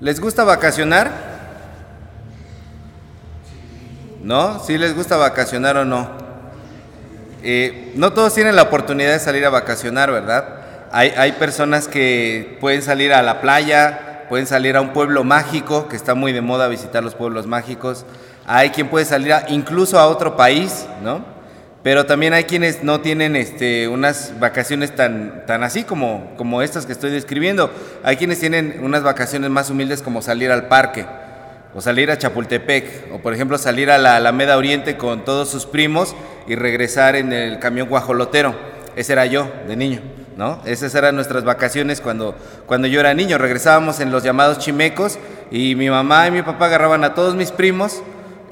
¿Les gusta vacacionar? ¿No? ¿Sí les gusta vacacionar o no? Eh, no todos tienen la oportunidad de salir a vacacionar, ¿verdad? Hay, hay personas que pueden salir a la playa, pueden salir a un pueblo mágico, que está muy de moda visitar los pueblos mágicos. Hay quien puede salir incluso a otro país, ¿no? Pero también hay quienes no tienen este, unas vacaciones tan, tan así como, como estas que estoy describiendo. Hay quienes tienen unas vacaciones más humildes como salir al parque, o salir a Chapultepec, o por ejemplo salir a la Alameda Oriente con todos sus primos y regresar en el camión guajolotero. Ese era yo, de niño, ¿no? Esas eran nuestras vacaciones cuando, cuando yo era niño. Regresábamos en los llamados chimecos y mi mamá y mi papá agarraban a todos mis primos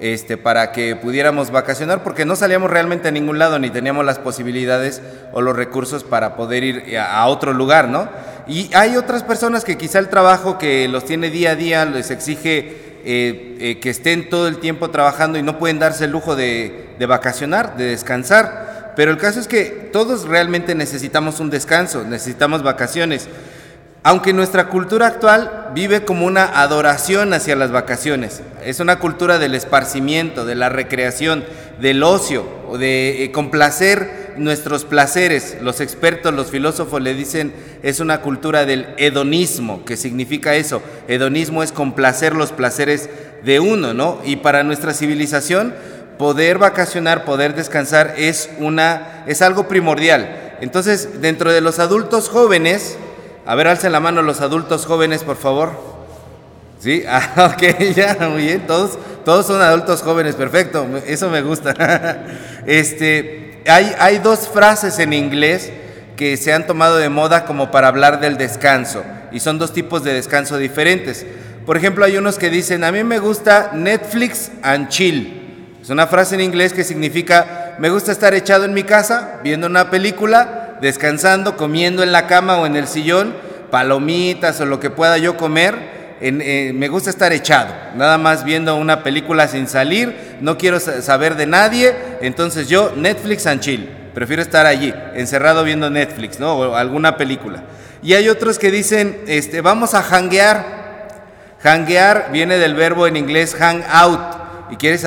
este, para que pudiéramos vacacionar, porque no salíamos realmente a ningún lado, ni teníamos las posibilidades o los recursos para poder ir a, otro lugar, ¿no? Y hay otras personas que quizá el trabajo que los tiene día a día les exige eh, eh, que estén todo el tiempo trabajando y no pueden darse el lujo de, de vacacionar, de descansar. Pero el caso es que todos realmente necesitamos un descanso, necesitamos vacaciones. Aunque nuestra cultura actual vive como una adoración hacia las vacaciones, es una cultura del esparcimiento, de la recreación, del ocio, de eh, complacer nuestros placeres. Los expertos, los filósofos le dicen es una cultura del hedonismo, que significa eso. Hedonismo es complacer los placeres de uno, ¿no? Y para nuestra civilización poder vacacionar, poder descansar es una es algo primordial. Entonces, dentro de los adultos jóvenes, a ver, alcen la mano los adultos jóvenes, por favor. Sí, ah, ok, ya, muy bien, todos, todos son adultos jóvenes, perfecto, eso me gusta. Este, hay, hay dos frases en inglés que se han tomado de moda como para hablar del descanso, y son dos tipos de descanso diferentes. Por ejemplo, hay unos que dicen, a mí me gusta Netflix and chill. Es una frase en inglés que significa, me gusta estar echado en mi casa, viendo una película, descansando, comiendo en la cama o en el sillón, palomitas o lo que pueda yo comer. Eh, me gusta estar echado, nada más viendo una película sin salir, no quiero sa- saber de nadie, entonces yo Netflix and chill, prefiero estar allí, encerrado viendo Netflix, ¿no? O alguna película. Y hay otros que dicen, este, vamos a hanguear, Hanguear viene del verbo en inglés hang out y quiere,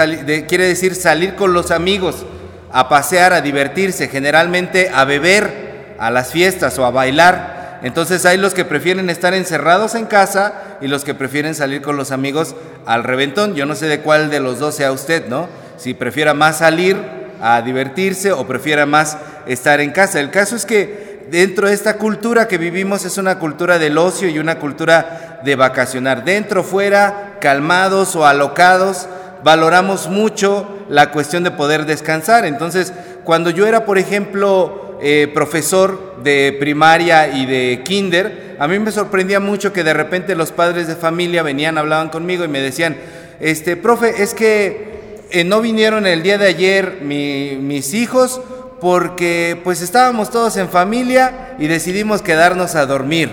quiere decir salir con los amigos, a pasear, a divertirse, generalmente a beber, a las fiestas o a bailar. Entonces hay los que prefieren estar encerrados en casa y los que prefieren salir con los amigos al reventón. Yo no sé de cuál de los dos sea usted, ¿no? Si prefiera más salir a divertirse o prefiera más estar en casa. El caso es que dentro de esta cultura que vivimos es una cultura del ocio y una cultura de vacacionar. Dentro, fuera, calmados o alocados, valoramos mucho la cuestión de poder descansar. Entonces, cuando yo era, por ejemplo, eh, profesor de primaria y de kinder, a mí me sorprendía mucho que de repente los padres de familia venían, hablaban conmigo y me decían, este, profe, es que eh, no vinieron el día de ayer mi- mis hijos porque pues estábamos todos en familia y decidimos quedarnos a dormir.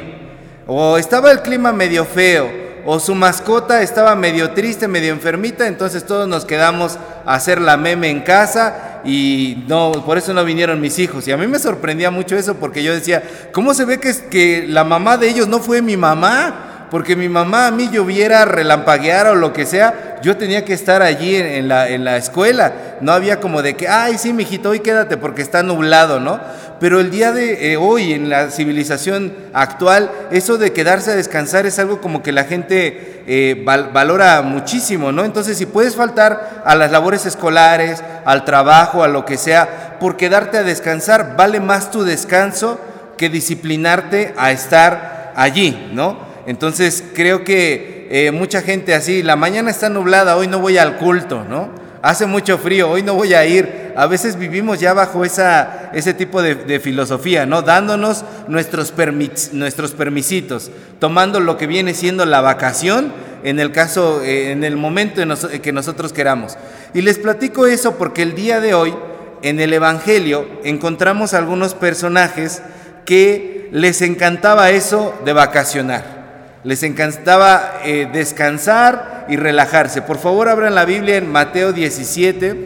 O estaba el clima medio feo, o su mascota estaba medio triste, medio enfermita, entonces todos nos quedamos a hacer la meme en casa y no, por eso no vinieron mis hijos. Y a mí me sorprendía mucho eso porque yo decía, ¿cómo se ve que, que la mamá de ellos no fue mi mamá? Porque mi mamá a mí lloviera, relampagueara o lo que sea, yo tenía que estar allí en, la, en la escuela. No había como de que, ay, sí, mijito, hoy quédate porque está nublado, ¿no? Pero el día de eh, hoy, en la civilización actual, eso de quedarse a descansar es algo como que la gente eh, val- valora muchísimo, ¿no? Entonces, si puedes faltar a las labores escolares, al trabajo, a lo que sea, por quedarte a descansar, vale más tu descanso que disciplinarte a estar allí, ¿no? Entonces creo que eh, mucha gente así, la mañana está nublada, hoy no voy al culto, ¿no? Hace mucho frío, hoy no voy a ir. A veces vivimos ya bajo esa, ese tipo de, filosofía, ¿no? Dándonos nuestros, permis- nuestros permisitos, tomando lo que viene siendo la vacación en el caso, eh, en el momento en que nosotros queramos. Y les platico eso porque el día de hoy, en el Evangelio, encontramos algunos personajes que les encantaba eso de vacacionar. Les encantaba eh, descansar y relajarse. Por favor, abran la Biblia en Mateo 17,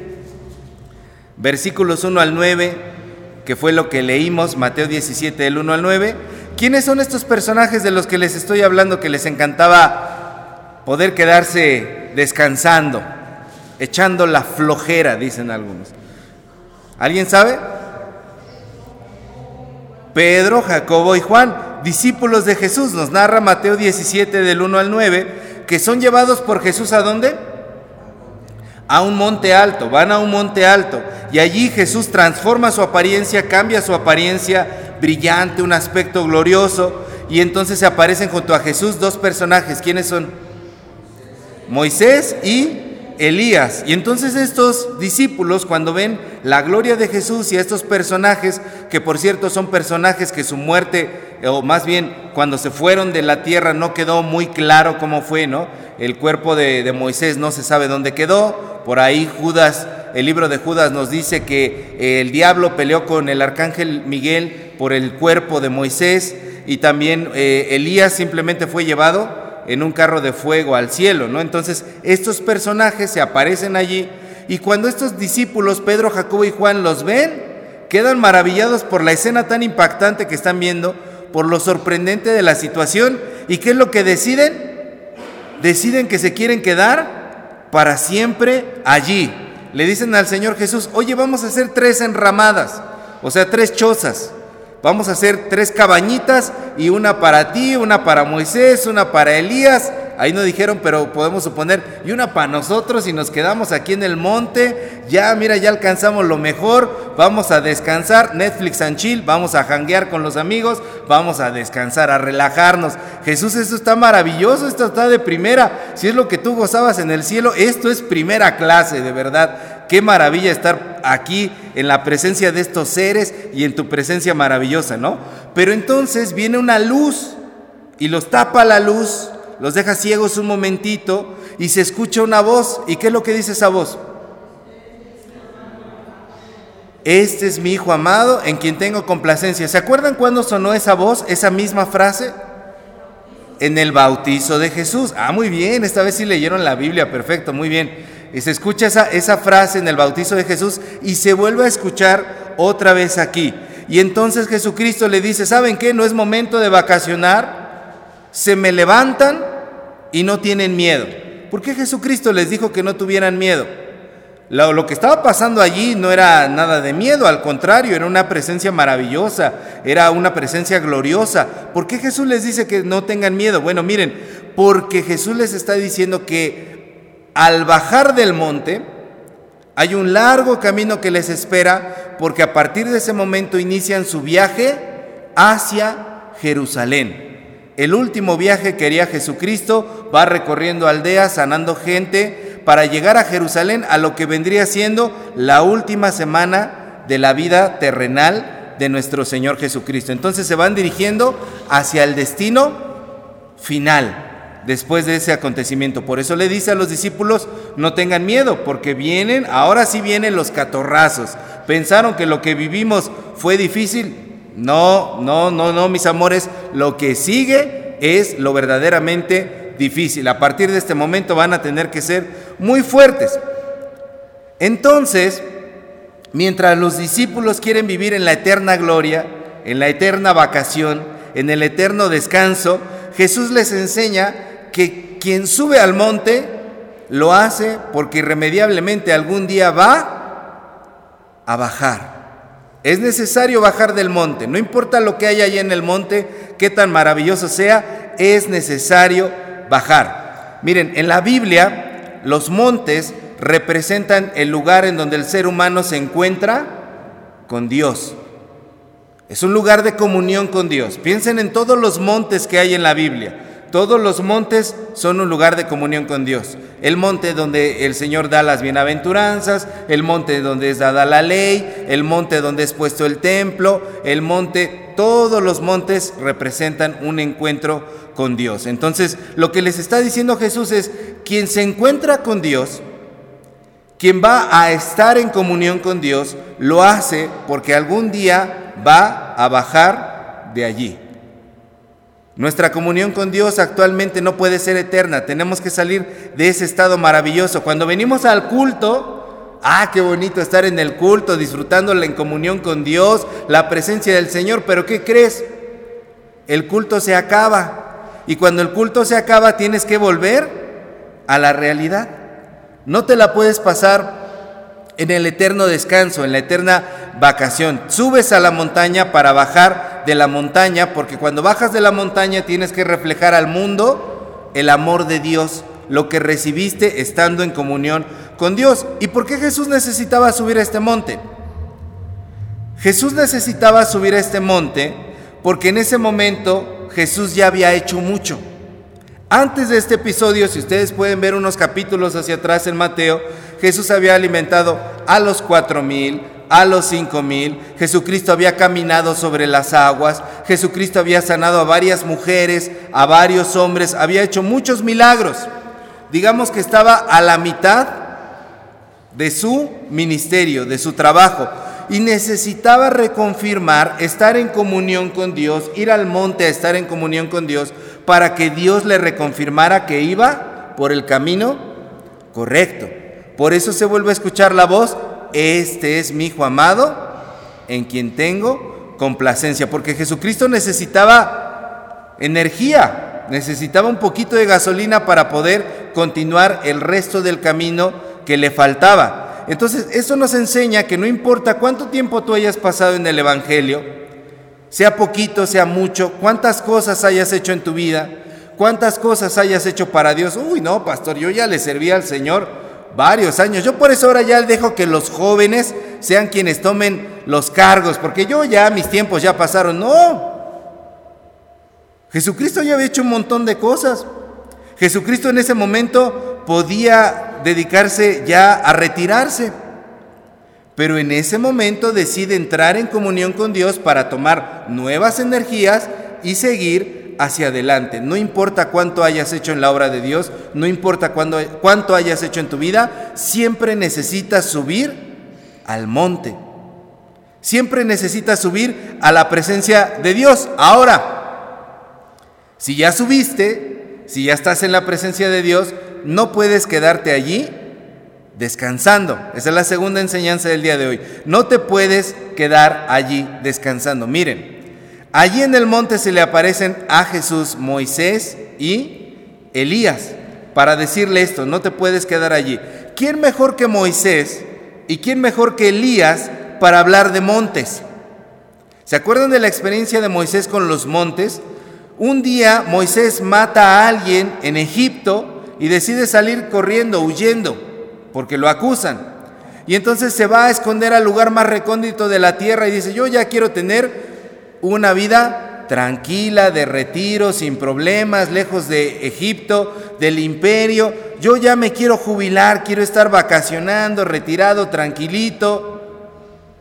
versículos 1 al 9, que fue lo que leímos, Mateo 17, del 1 al 9. ¿Quiénes son estos personajes de los que les estoy hablando que les encantaba poder quedarse descansando, echando la flojera, dicen algunos. ¿Alguien sabe? Pedro, Jacobo y Juan, discípulos de Jesús, nos narra Mateo 17 del 1 al 9, que son llevados por Jesús a dónde? A un monte alto, van a un monte alto y allí Jesús transforma su apariencia, cambia su apariencia brillante, un aspecto glorioso y entonces se aparecen junto a Jesús dos personajes, ¿quiénes son? Moisés y Elías. Y entonces estos discípulos, cuando ven la gloria de Jesús y a estos personajes, que por cierto son personajes que su muerte, o más bien cuando se fueron de la tierra no quedó muy claro cómo fue, ¿no? El cuerpo de, de Moisés no se sabe dónde quedó, por ahí Judas, el libro de Judas nos dice que el diablo peleó con el arcángel Miguel por el cuerpo de Moisés y también eh, Elías simplemente fue llevado en un carro de fuego al cielo, ¿no? Entonces, estos personajes se aparecen allí y cuando estos discípulos, Pedro, Jacobo y Juan, los ven, quedan maravillados por la escena tan impactante que están viendo, por lo sorprendente de la situación. ¿Y qué es lo que deciden? Deciden que se quieren quedar para siempre allí. Le dicen al Señor Jesús, oye, vamos a hacer tres enramadas, o sea, tres chozas. Vamos a hacer tres cabañitas y una para ti, una para Moisés, una para Elías. Ahí no dijeron, pero podemos suponer, y una para nosotros y nos quedamos aquí en el monte. Ya, mira, ya alcanzamos lo mejor. Vamos a descansar. Netflix and chill. Vamos a janguear con los amigos. Vamos a descansar, a relajarnos. Jesús, esto está maravilloso. Esto está de primera. Si es lo que tú gozabas en el cielo, esto es primera clase, de verdad. Qué maravilla estar aquí en la presencia de estos seres y en tu presencia maravillosa, ¿no? Pero entonces viene una luz y los tapa la luz, los deja ciegos un momentito y se escucha una voz. ¿Y qué es lo que dice esa voz? Este es mi Hijo amado en quien tengo complacencia. ¿Se acuerdan cuándo sonó esa voz, esa misma frase? En el bautizo de Jesús. Ah, muy bien, esta vez sí leyeron la Biblia, perfecto, muy bien. Y se escucha esa, esa frase en el bautizo de Jesús y se vuelve a escuchar otra vez aquí. Y entonces Jesucristo le dice, ¿saben qué? No es momento de vacacionar. Se me levantan y no tienen miedo. ¿Por qué Jesucristo les dijo que no tuvieran miedo? Lo, que estaba pasando allí no era nada de miedo, al contrario, era una presencia maravillosa, era una presencia gloriosa. ¿Por qué Jesús les dice que no tengan miedo? Bueno, miren, porque Jesús les está diciendo que al bajar del monte, hay un largo camino que les espera porque a partir de ese momento inician su viaje hacia Jerusalén. El último viaje que haría Jesucristo va recorriendo aldeas, sanando gente, para llegar a Jerusalén a lo que vendría siendo la última semana de la vida terrenal de nuestro Señor Jesucristo. Entonces se van dirigiendo hacia el destino final después de ese acontecimiento. Por eso le dice a los discípulos, no tengan miedo, porque vienen, ahora sí vienen los catorrazos. Pensaron que lo que vivimos fue difícil. No, no, no, no, mis amores, lo que sigue es lo verdaderamente difícil. A partir de este momento van a tener que ser muy fuertes. Entonces, mientras los discípulos quieren vivir en la eterna gloria, en la eterna vacación, en el eterno descanso, Jesús les enseña que quien sube al monte lo hace porque irremediablemente algún día va a bajar. Es necesario bajar del monte, no importa lo que haya allí en el monte, qué tan maravilloso sea, es necesario bajar. Miren, en la Biblia los montes representan el lugar en donde el ser humano se encuentra con Dios. Es un lugar de comunión con Dios. Piensen en todos los montes que hay en la Biblia. Todos los montes son un lugar de comunión con Dios. El monte donde el Señor da las bienaventuranzas, el monte donde es dada la ley, el monte donde es puesto el templo, el monte, todos los montes representan un encuentro con Dios. Entonces, lo que les está diciendo Jesús es, quien se encuentra con Dios, quien va a estar en comunión con Dios, lo hace porque algún día va a bajar de allí. Nuestra comunión con Dios actualmente no puede ser eterna, tenemos que salir de ese estado maravilloso. Cuando venimos al culto, ah, qué bonito estar en el culto, disfrutando en comunión con Dios, la presencia del Señor, pero ¿qué crees? El culto se acaba. Y cuando el culto se acaba tienes que volver a la realidad. No te la puedes pasar en el eterno descanso, en la eterna vacación. Subes a la montaña para bajar de la montaña, porque cuando bajas de la montaña tienes que reflejar al mundo el amor de Dios, lo que recibiste estando en comunión con Dios. ¿Y por qué Jesús necesitaba subir a este monte? Jesús necesitaba subir a este monte porque en ese momento Jesús ya había hecho mucho. Antes de este episodio, si ustedes pueden ver unos capítulos hacia atrás en Mateo, Jesús había alimentado a los cuatro mil, a los cinco mil, Jesucristo había caminado sobre las aguas, Jesucristo había sanado a varias mujeres, a varios hombres, había hecho muchos milagros. Digamos que estaba a la mitad de su ministerio, de su trabajo, y necesitaba reconfirmar, estar en comunión con Dios, ir al monte a estar en comunión con Dios, para que Dios le reconfirmara que iba por el camino correcto. Por eso se vuelve a escuchar la voz, este es mi hijo amado, en quien tengo complacencia, porque Jesucristo necesitaba energía, necesitaba un poquito de gasolina para poder continuar el resto del camino que le faltaba. Entonces, eso nos enseña que no importa cuánto tiempo tú hayas pasado en el Evangelio, sea poquito, sea mucho, cuántas cosas hayas hecho en tu vida, cuántas cosas hayas hecho para Dios. Uy, no, pastor, yo ya le serví al Señor varios años. Yo por eso ahora ya dejo que los jóvenes sean quienes tomen los cargos, porque yo ya mis tiempos ya pasaron. No. Jesucristo ya había hecho un montón de cosas. Jesucristo en ese momento podía dedicarse ya a retirarse. Pero en ese momento decide entrar en comunión con Dios para tomar nuevas energías y seguir hacia adelante. No importa cuánto hayas hecho en la obra de Dios, no importa cuánto hayas hecho en tu vida, siempre necesitas subir al monte. Siempre necesitas subir a la presencia de Dios. Ahora, si ya subiste, si ya estás en la presencia de Dios, no puedes quedarte allí descansando. Esa es la segunda enseñanza del día de hoy. No te puedes quedar allí descansando. Miren, allí en el monte se le aparecen a Jesús Moisés y Elías para decirle esto, no te puedes quedar allí. ¿Quién mejor que Moisés y quién mejor que Elías para hablar de montes? ¿Se acuerdan de la experiencia de Moisés con los montes? Un día Moisés mata a alguien en Egipto y decide salir corriendo, huyendo porque lo acusan. Y entonces se va a esconder al lugar más recóndito de la tierra y dice, yo ya quiero tener una vida tranquila, de retiro, sin problemas, lejos de Egipto, del imperio. Yo ya me quiero jubilar, quiero estar vacacionando, retirado, tranquilito.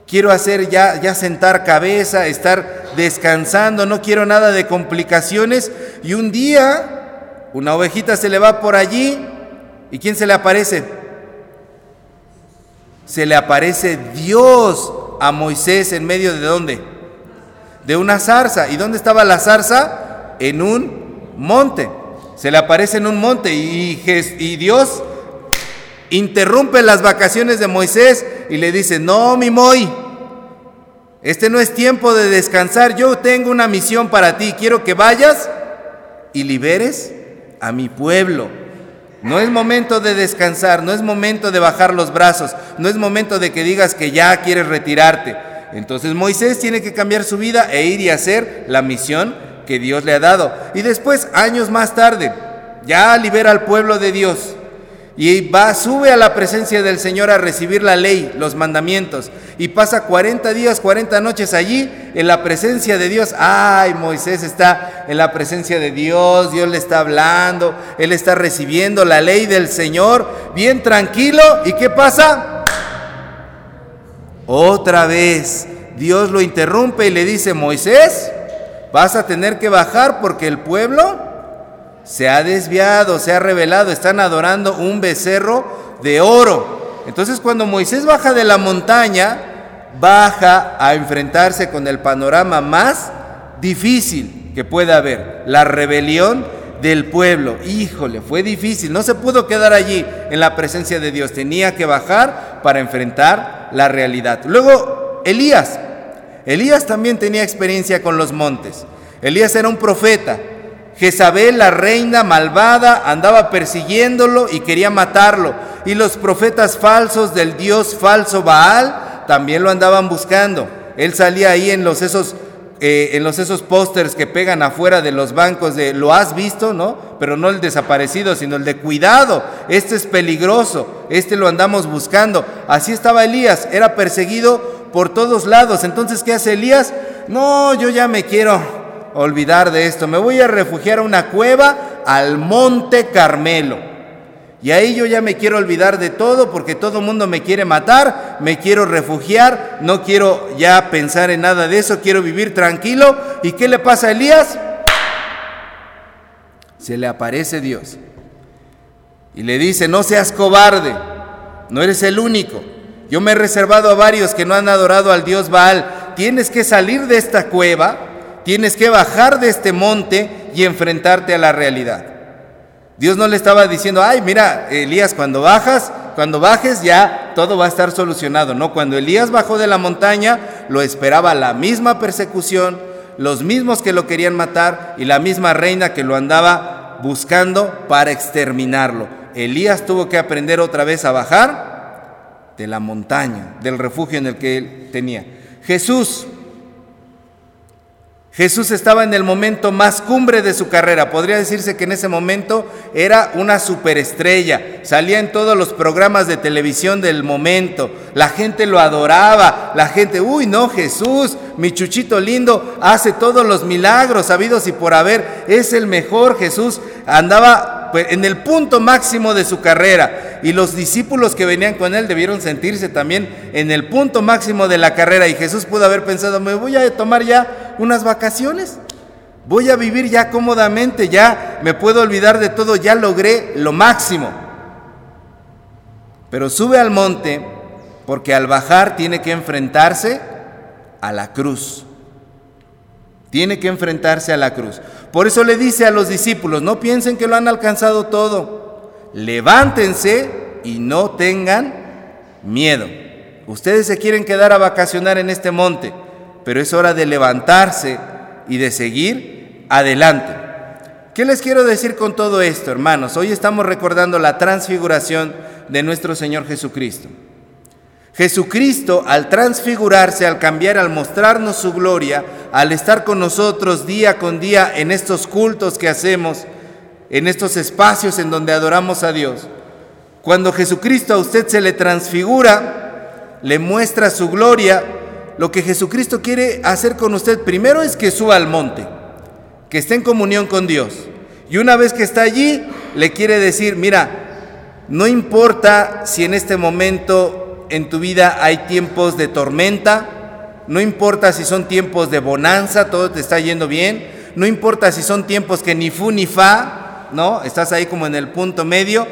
Quiero hacer ya, ya sentar cabeza, estar descansando, no quiero nada de complicaciones. Y un día, una ovejita se le va por allí. ¿Y quién se le aparece? se le aparece Dios a Moisés en medio de dónde? De una zarza. ¿Y dónde estaba la zarza? En un monte. Se le aparece en un monte y, Dios interrumpe las vacaciones de Moisés y le dice, no, mi Moy, este no es tiempo de descansar, yo tengo una misión para ti, quiero que vayas y liberes a mi pueblo. No es momento de descansar, no es momento de bajar los brazos, no es momento de que digas que ya quieres retirarte. Entonces Moisés tiene que cambiar su vida e ir y hacer la misión que Dios le ha dado. Y después, años más tarde, ya libera al pueblo de Dios y va, sube a la presencia del Señor a recibir la ley, los mandamientos, y pasa 40 días, 40 noches allí en la presencia de Dios. Ay, Moisés está en la presencia de Dios, Dios le está hablando, él está recibiendo la ley del Señor, bien tranquilo, ¿y qué pasa? Otra vez, Dios lo interrumpe y le dice, Moisés, vas a tener que bajar porque el pueblo se ha desviado, se ha revelado, están adorando un becerro de oro. Entonces cuando Moisés baja de la montaña, baja a enfrentarse con el panorama más difícil que pueda haber, la rebelión del pueblo. Híjole, fue difícil, no se pudo quedar allí en la presencia de Dios, tenía que bajar para enfrentar la realidad. Luego, Elías. Elías también tenía experiencia con los montes. Elías era un profeta, Jezabel, la reina malvada, andaba persiguiéndolo y quería matarlo. Y los profetas falsos del dios falso Baal también lo andaban buscando. Él salía ahí en los esos eh, en los esos pósters que pegan afuera de los bancos de lo has visto, ¿no? Pero no el desaparecido, sino el de cuidado. Este es peligroso, este lo andamos buscando. Así estaba Elías, era perseguido por todos lados. Entonces, ¿qué hace Elías? No, yo ya me quiero olvidar de esto. Me voy a refugiar a una cueva al monte Carmelo. Y ahí yo ya me quiero olvidar de todo porque todo el mundo me quiere matar, me quiero refugiar, no quiero ya pensar en nada de eso, quiero vivir tranquilo. ¿Y qué le pasa a Elías? Se le aparece Dios y le dice, no seas cobarde, no eres el único. Yo me he reservado a varios que no han adorado al Dios Baal. Tienes que salir de esta cueva, tienes que bajar de este monte y enfrentarte a la realidad. Dios no le estaba diciendo, ay, mira, Elías, cuando bajas, cuando bajes ya todo va a estar solucionado. No, cuando Elías bajó de la montaña, lo esperaba la misma persecución, los mismos que lo querían matar y la misma reina que lo andaba buscando para exterminarlo. Elías tuvo que aprender otra vez a bajar de la montaña, del refugio en el que él tenía. Jesús Jesús estaba en el momento más cumbre de su carrera. Podría decirse que en ese momento era una superestrella. Salía en todos los programas de televisión del momento. La gente lo adoraba. La gente, uy, no, Jesús, mi chuchito lindo, hace todos los milagros habidos y por haber. Es el mejor Jesús. Andaba pues, en el punto máximo de su carrera. Y los discípulos que venían con él debieron sentirse también en el punto máximo de la carrera. Y Jesús pudo haber pensado, me voy a tomar ya unas vacaciones. Voy a vivir ya cómodamente, ya me puedo olvidar de todo, ya logré lo máximo. Pero sube al monte porque al bajar tiene que enfrentarse a la cruz. Tiene que enfrentarse a la cruz. Por eso le dice a los discípulos, no piensen que lo han alcanzado todo. Levántense y no tengan miedo. Ustedes se quieren quedar a vacacionar en este monte, pero es hora de levantarse y de seguir adelante. ¿Qué les quiero decir con todo esto, hermanos? Hoy estamos recordando la transfiguración de nuestro Señor Jesucristo. Jesucristo, al transfigurarse, al cambiar, al mostrarnos su gloria, al estar con nosotros día con día en estos cultos que hacemos, en estos espacios en donde adoramos a Dios, cuando Jesucristo a usted se le transfigura, le muestra su gloria, lo que Jesucristo quiere hacer con usted primero es que suba al monte, que esté en comunión con Dios. Y una vez que está allí, le quiere decir, mira, no importa si en este momento en tu vida hay tiempos de tormenta, no importa si son tiempos de bonanza, todo te está yendo bien, no importa si son tiempos que ni fu ni fa, ¿no? Estás ahí como en el punto medio,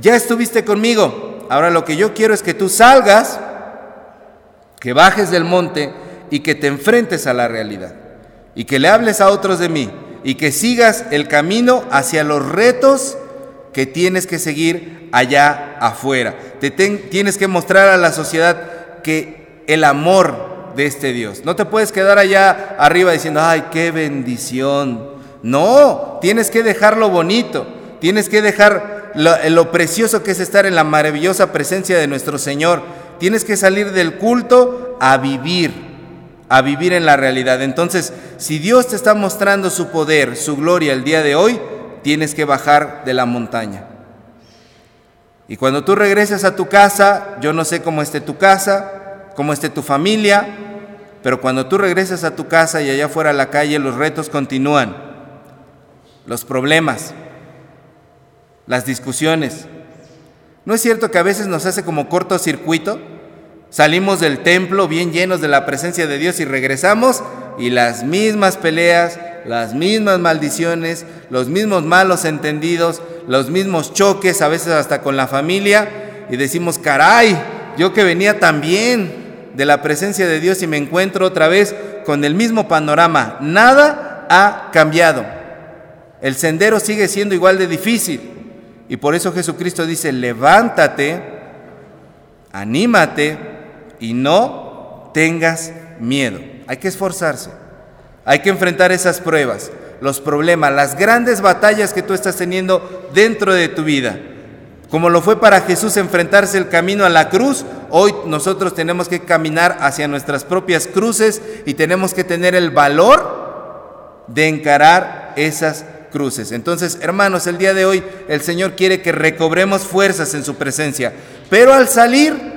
ya estuviste conmigo. Ahora lo que yo quiero es que tú salgas, que bajes del monte y que te enfrentes a la realidad y que le hables a otros de mí y que sigas el camino hacia los retos que tienes que seguir allá afuera. Te tienes que mostrar a la sociedad que el amor de este Dios. No te puedes quedar allá arriba diciendo, ay, qué bendición. No, tienes que dejarlo bonito. Tienes que dejar lo, lo precioso que es estar en la maravillosa presencia de nuestro Señor. Tienes que salir del culto a vivir, a vivir en la realidad. Entonces, si Dios te está mostrando su poder, su gloria el día de hoy, tienes que bajar de la montaña. Y cuando tú regreses a tu casa, yo no sé cómo esté tu casa, cómo esté tu familia, pero cuando tú regreses a tu casa y allá fuera a la calle, los retos continúan, los problemas, las discusiones. ¿No es cierto que a veces nos hace como cortocircuito? Salimos del templo bien llenos de la presencia de Dios y regresamos y las mismas peleas, las mismas maldiciones, los mismos malos entendidos, los mismos choques, a veces hasta con la familia, y decimos, caray, yo que venía tan bien de la presencia de Dios y me encuentro otra vez con el mismo panorama, nada ha cambiado. El sendero sigue siendo igual de difícil. Y por eso Jesucristo dice, levántate, anímate y no tengas miedo. Hay que esforzarse. Hay que enfrentar esas pruebas. los problemas, las grandes batallas que tú estás teniendo dentro de tu vida. Como lo fue para Jesús enfrentarse el camino a la cruz, hoy nosotros tenemos que caminar hacia nuestras propias cruces y tenemos que tener el valor de encarar esas cruces. Entonces, hermanos, el día de hoy el Señor quiere que recobremos fuerzas en su presencia, pero al salir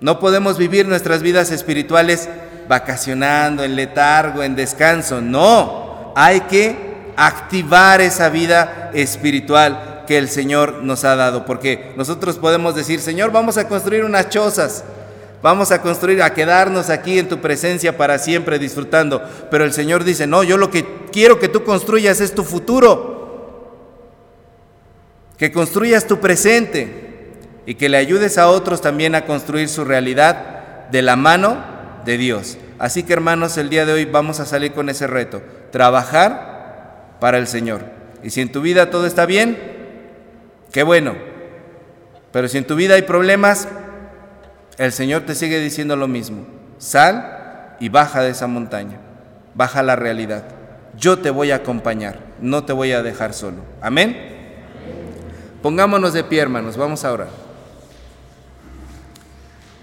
no podemos vivir nuestras vidas espirituales vacacionando, en letargo, en descanso. No, hay que activar esa vida espiritual que el Señor nos ha dado, porque nosotros podemos decir, Señor, vamos a construir unas chozas, vamos a construir, a quedarnos aquí en tu presencia para siempre disfrutando, pero el Señor dice, no, yo lo que quiero que tú construyas es tu futuro, que construyas tu presente y que le ayudes a otros también a construir su realidad de la mano de Dios. Así que hermanos, el día de hoy vamos a salir con ese reto, trabajar para el Señor. Y si en tu vida todo está bien, qué bueno. Pero si en tu vida hay problemas, el Señor te sigue diciendo lo mismo. Sal y baja de esa montaña. Baja la realidad. Yo te voy a acompañar, no te voy a dejar solo. Amén. Pongámonos de pie, hermanos, vamos a orar.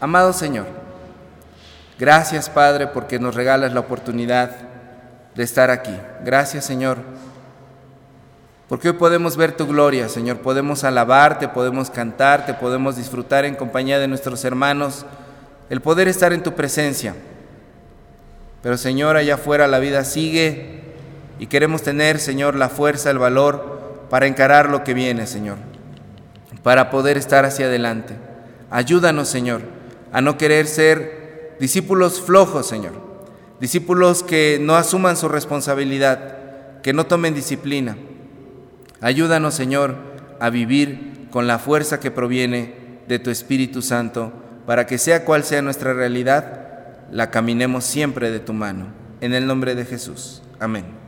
Amado Señor, gracias Padre porque nos regalas la oportunidad de estar aquí. Gracias Señor, porque hoy podemos ver tu gloria, Señor, podemos alabarte, podemos cantarte, podemos disfrutar en compañía de nuestros hermanos, el poder estar en tu presencia. Pero Señor, allá afuera la vida sigue y queremos tener, Señor, la fuerza, el valor para encarar lo que viene, Señor, para poder estar hacia adelante. Ayúdanos, Señor a no querer ser discípulos flojos, Señor. Discípulos que no asuman su responsabilidad, que no tomen disciplina. Ayúdanos, Señor, a vivir con la fuerza que proviene de tu Espíritu Santo, para que sea cual sea nuestra realidad, la caminemos siempre de tu mano. En el nombre de Jesús. Amén.